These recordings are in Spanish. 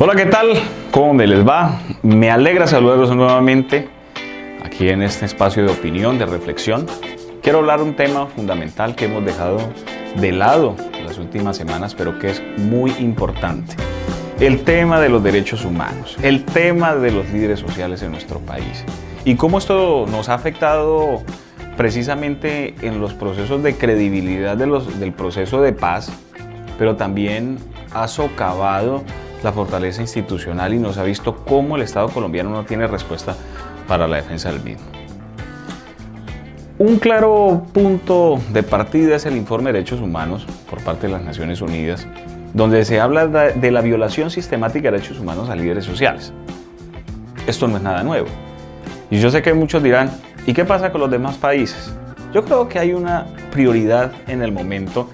Hola, ¿qué tal? ¿Cómo me les va? Me alegra saludarlos nuevamente aquí en este espacio de opinión, de reflexión. Quiero hablar un tema fundamental que hemos dejado de lado las últimas semanas, pero que es muy importante. El tema de los derechos humanos, el tema de los líderes sociales en nuestro país y cómo esto nos ha afectado precisamente en los procesos de credibilidad de los, del proceso de paz, pero también ha socavado la fortaleza institucional y nos ha visto cómo el Estado colombiano no tiene respuesta para la defensa del mismo. Un claro punto de partida es el informe de derechos humanos por parte de las Naciones Unidas, donde se habla de la violación sistemática de derechos humanos a líderes sociales. Esto no es nada nuevo. Y yo sé que muchos dirán, ¿y qué pasa con los demás países? Yo creo que hay una prioridad en el momento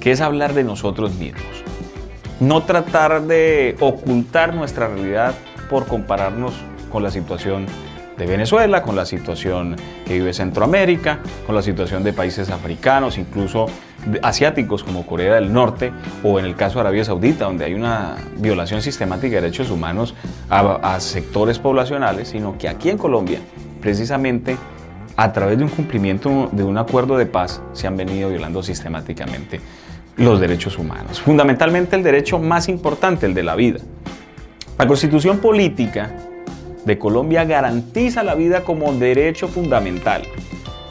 que es hablar de nosotros mismos no tratar de ocultar nuestra realidad por compararnos con la situación de Venezuela, con la situación que vive Centroamérica, con la situación de países africanos, incluso asiáticos como Corea del Norte o en el caso de Arabia Saudita, donde hay una violación sistemática de derechos humanos a, a sectores poblacionales, sino que aquí en Colombia, precisamente a través de un cumplimiento de un acuerdo de paz, se han venido violando sistemáticamente los derechos humanos, fundamentalmente el derecho más importante, el de la vida. La constitución política de Colombia garantiza la vida como derecho fundamental.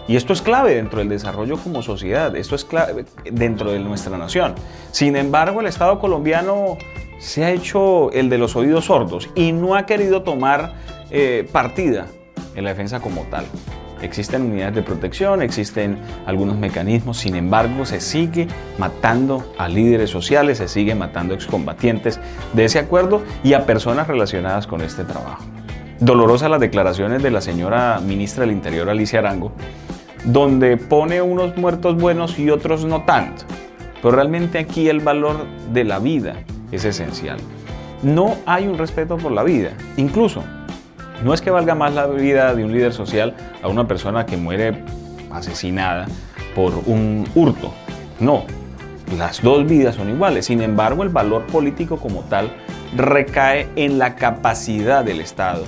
Y esto es clave dentro del desarrollo como sociedad, esto es clave dentro de nuestra nación. Sin embargo, el Estado colombiano se ha hecho el de los oídos sordos y no ha querido tomar eh, partida en la defensa como tal. Existen unidades de protección, existen algunos mecanismos, sin embargo se sigue matando a líderes sociales, se sigue matando a excombatientes de ese acuerdo y a personas relacionadas con este trabajo. Dolorosas las declaraciones de la señora ministra del Interior, Alicia Arango, donde pone unos muertos buenos y otros no tanto. Pero realmente aquí el valor de la vida es esencial. No hay un respeto por la vida. Incluso no es que valga más la vida de un líder social a una persona que muere asesinada por un hurto. No, las dos vidas son iguales. Sin embargo, el valor político como tal recae en la capacidad del Estado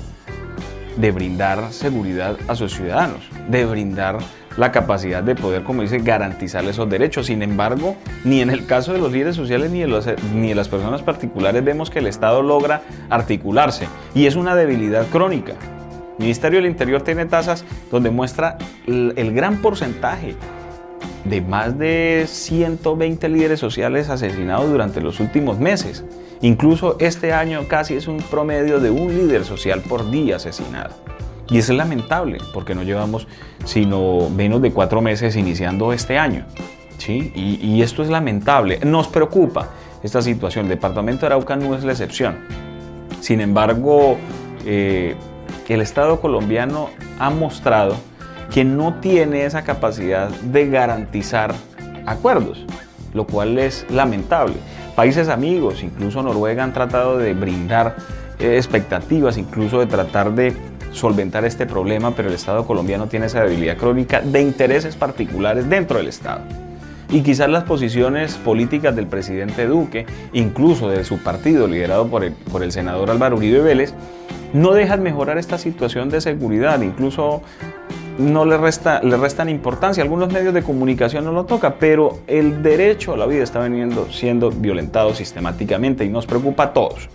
de brindar seguridad a sus ciudadanos, de brindar la capacidad de poder, como dice, garantizar esos derechos. Sin embargo, ni en el caso de los líderes sociales ni de, ni de las personas particulares vemos que el Estado logra articularse y es una debilidad crónica. El Ministerio del Interior tiene tasas donde muestra el gran porcentaje de más de 120 líderes sociales asesinados durante los últimos meses. Incluso este año casi es un promedio de un líder social por día asesinado. Y eso es lamentable, porque no llevamos sino menos de cuatro meses iniciando este año. ¿sí? Y, esto es lamentable. Nos preocupa esta situación. El departamento de Arauca no es la excepción. Sin embargo, eh, el Estado colombiano ha mostrado que no tiene esa capacidad de garantizar acuerdos, lo cual es lamentable. Países amigos, incluso Noruega, han tratado de brindar eh, expectativas, incluso de tratar de solventar este problema, pero el Estado colombiano tiene esa debilidad crónica de intereses particulares dentro del Estado. Y quizás las posiciones políticas del presidente Duque, incluso de su partido liderado por el, por el senador Álvaro Uribe Vélez, no dejan mejorar esta situación de seguridad, incluso no le, resta, le restan importancia. Algunos medios de comunicación no lo tocan, pero el derecho a la vida está veniendo, siendo violentado sistemáticamente y nos preocupa a todos,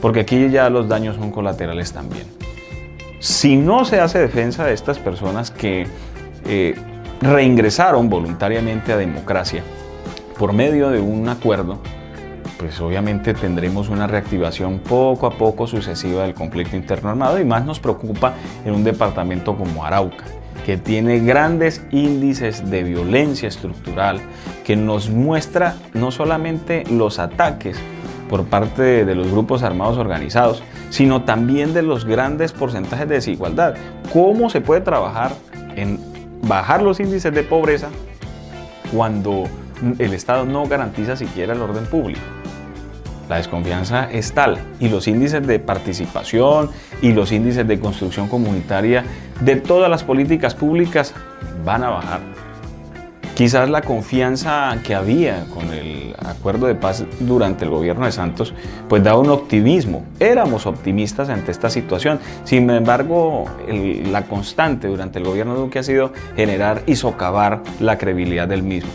porque aquí ya los daños son colaterales también. Si no se hace defensa de estas personas que eh, reingresaron voluntariamente a democracia por medio de un acuerdo, pues obviamente tendremos una reactivación poco a poco sucesiva del conflicto interno armado y más nos preocupa en un departamento como Arauca, que tiene grandes índices de violencia estructural, que nos muestra no solamente los ataques por parte de los grupos armados organizados, sino también de los grandes porcentajes de desigualdad. ¿Cómo se puede trabajar en bajar los índices de pobreza cuando el Estado no garantiza siquiera el orden público? La desconfianza es tal y los índices de participación y los índices de construcción comunitaria de todas las políticas públicas van a bajar. Quizás la confianza que había con el acuerdo de paz durante el gobierno de Santos, pues daba un optimismo. Éramos optimistas ante esta situación. Sin embargo, la constante durante el gobierno de Duque ha sido generar y socavar la credibilidad del mismo.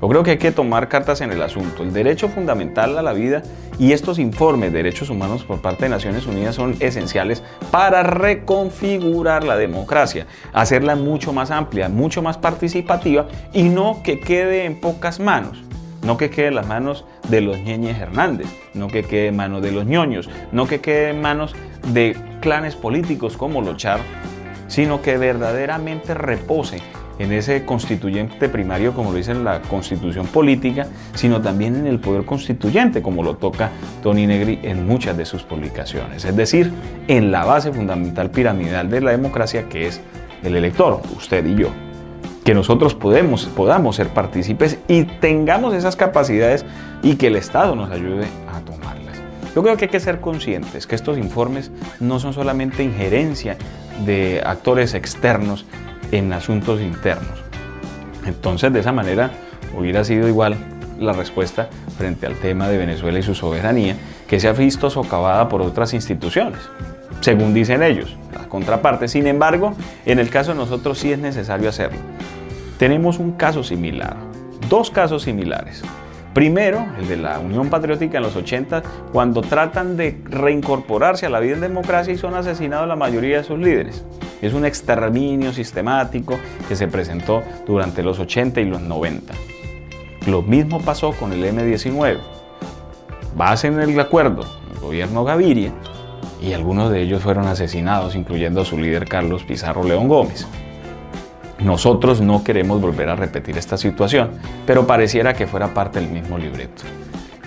Yo creo que hay que tomar cartas en el asunto. El derecho fundamental a la vida y estos informes de derechos humanos por parte de Naciones Unidas son esenciales para reconfigurar la democracia, hacerla mucho más amplia, mucho más participativa y no que quede en pocas manos. No que quede en las manos de los ñeñes Hernández, no que quede en manos de los ñoños, no que quede en manos de clanes políticos como los Char, sino que verdaderamente repose en ese constituyente primario, como lo dice la constitución política, sino también en el poder constituyente, como lo toca Tony Negri en muchas de sus publicaciones. Es decir, en la base fundamental piramidal de la democracia, que es el elector, usted y yo. Que nosotros podemos, podamos ser partícipes y tengamos esas capacidades y que el Estado nos ayude a tomarlas. Yo creo que hay que ser conscientes que estos informes no son solamente injerencia de actores externos, en asuntos internos. Entonces, de esa manera, hubiera sido igual la respuesta frente al tema de Venezuela y su soberanía, que se ha visto socavada por otras instituciones, según dicen ellos, la contraparte. Sin embargo, en el caso de nosotros sí es necesario hacerlo. Tenemos un caso similar, dos casos similares. Primero, el de la Unión Patriótica en los 80, cuando tratan de reincorporarse a la vida en democracia y son asesinados la mayoría de sus líderes. Es un exterminio sistemático que se presentó durante los 80 y los 90. Lo mismo pasó con el M-19. Base en el acuerdo, el gobierno Gaviria, y algunos de ellos fueron asesinados, incluyendo a su líder Carlos Pizarro León Gómez. Nosotros no queremos volver a repetir esta situación, pero pareciera que fuera parte del mismo libreto.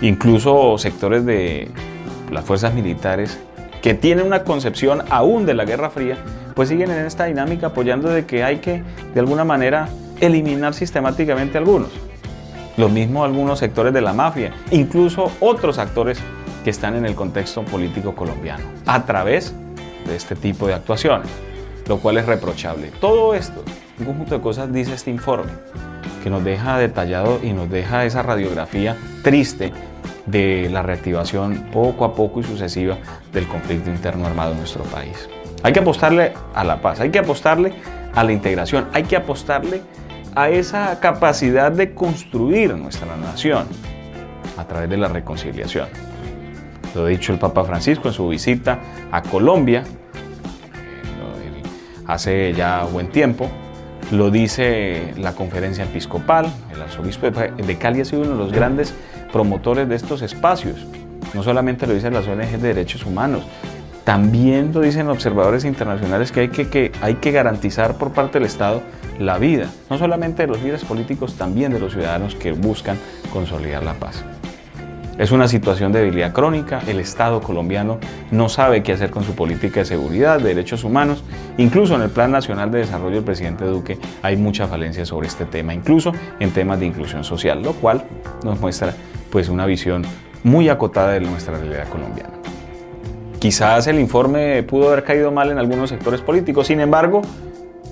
Incluso sectores de las fuerzas militares que tienen una concepción aún de la Guerra Fría, pues siguen en esta dinámica apoyando de que hay que, de alguna manera, eliminar sistemáticamente algunos. Lo mismo algunos sectores de la mafia, incluso otros actores que están en el contexto político colombiano, a través de este tipo de actuaciones, lo cual es reprochable. Todo esto, un conjunto de cosas dice este informe, que nos deja detallado y nos deja esa radiografía triste de la reactivación poco a poco y sucesiva del conflicto interno armado en nuestro país. Hay que apostarle a la paz, hay que apostarle a la integración, hay que apostarle a esa capacidad de construir nuestra nación a través de la reconciliación. Lo ha dicho el Papa Francisco en su visita a Colombia eh, hace ya buen tiempo. Lo dice la conferencia episcopal. El arzobispo de Cali ha sido uno de los grandes promotores de estos espacios. No solamente lo dicen las ONG de derechos humanos, también lo dicen observadores internacionales que hay que, hay que garantizar por parte del Estado la vida, no solamente de los líderes políticos, también de los ciudadanos que buscan consolidar la paz. Es una situación de debilidad crónica, el Estado colombiano no sabe qué hacer con su política de seguridad, de derechos humanos, incluso en el Plan Nacional de Desarrollo del presidente Duque hay mucha falencia sobre este tema, incluso en temas de inclusión social, lo cual nos muestra pues una visión muy acotada de nuestra realidad colombiana. Quizás el informe pudo haber caído mal en algunos sectores políticos, sin embargo,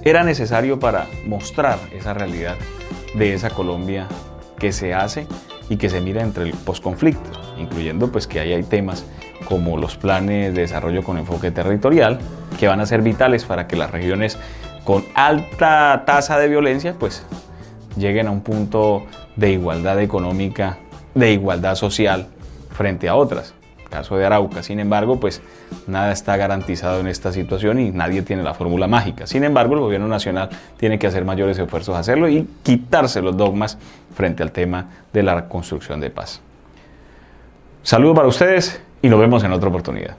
era necesario para mostrar esa realidad de esa Colombia que se hace y que se mira entre el posconflicto, incluyendo pues que ahí hay temas como los planes de desarrollo con enfoque territorial, que van a ser vitales para que las regiones con alta tasa de violencia pues lleguen a un punto de igualdad económica, de igualdad social frente a otras caso de Arauca. Sin embargo, pues nada está garantizado en esta situación y nadie tiene la fórmula mágica. Sin embargo, el gobierno nacional tiene que hacer mayores esfuerzos a hacerlo y quitarse los dogmas frente al tema de la construcción de paz. Saludos para ustedes y nos vemos en otra oportunidad.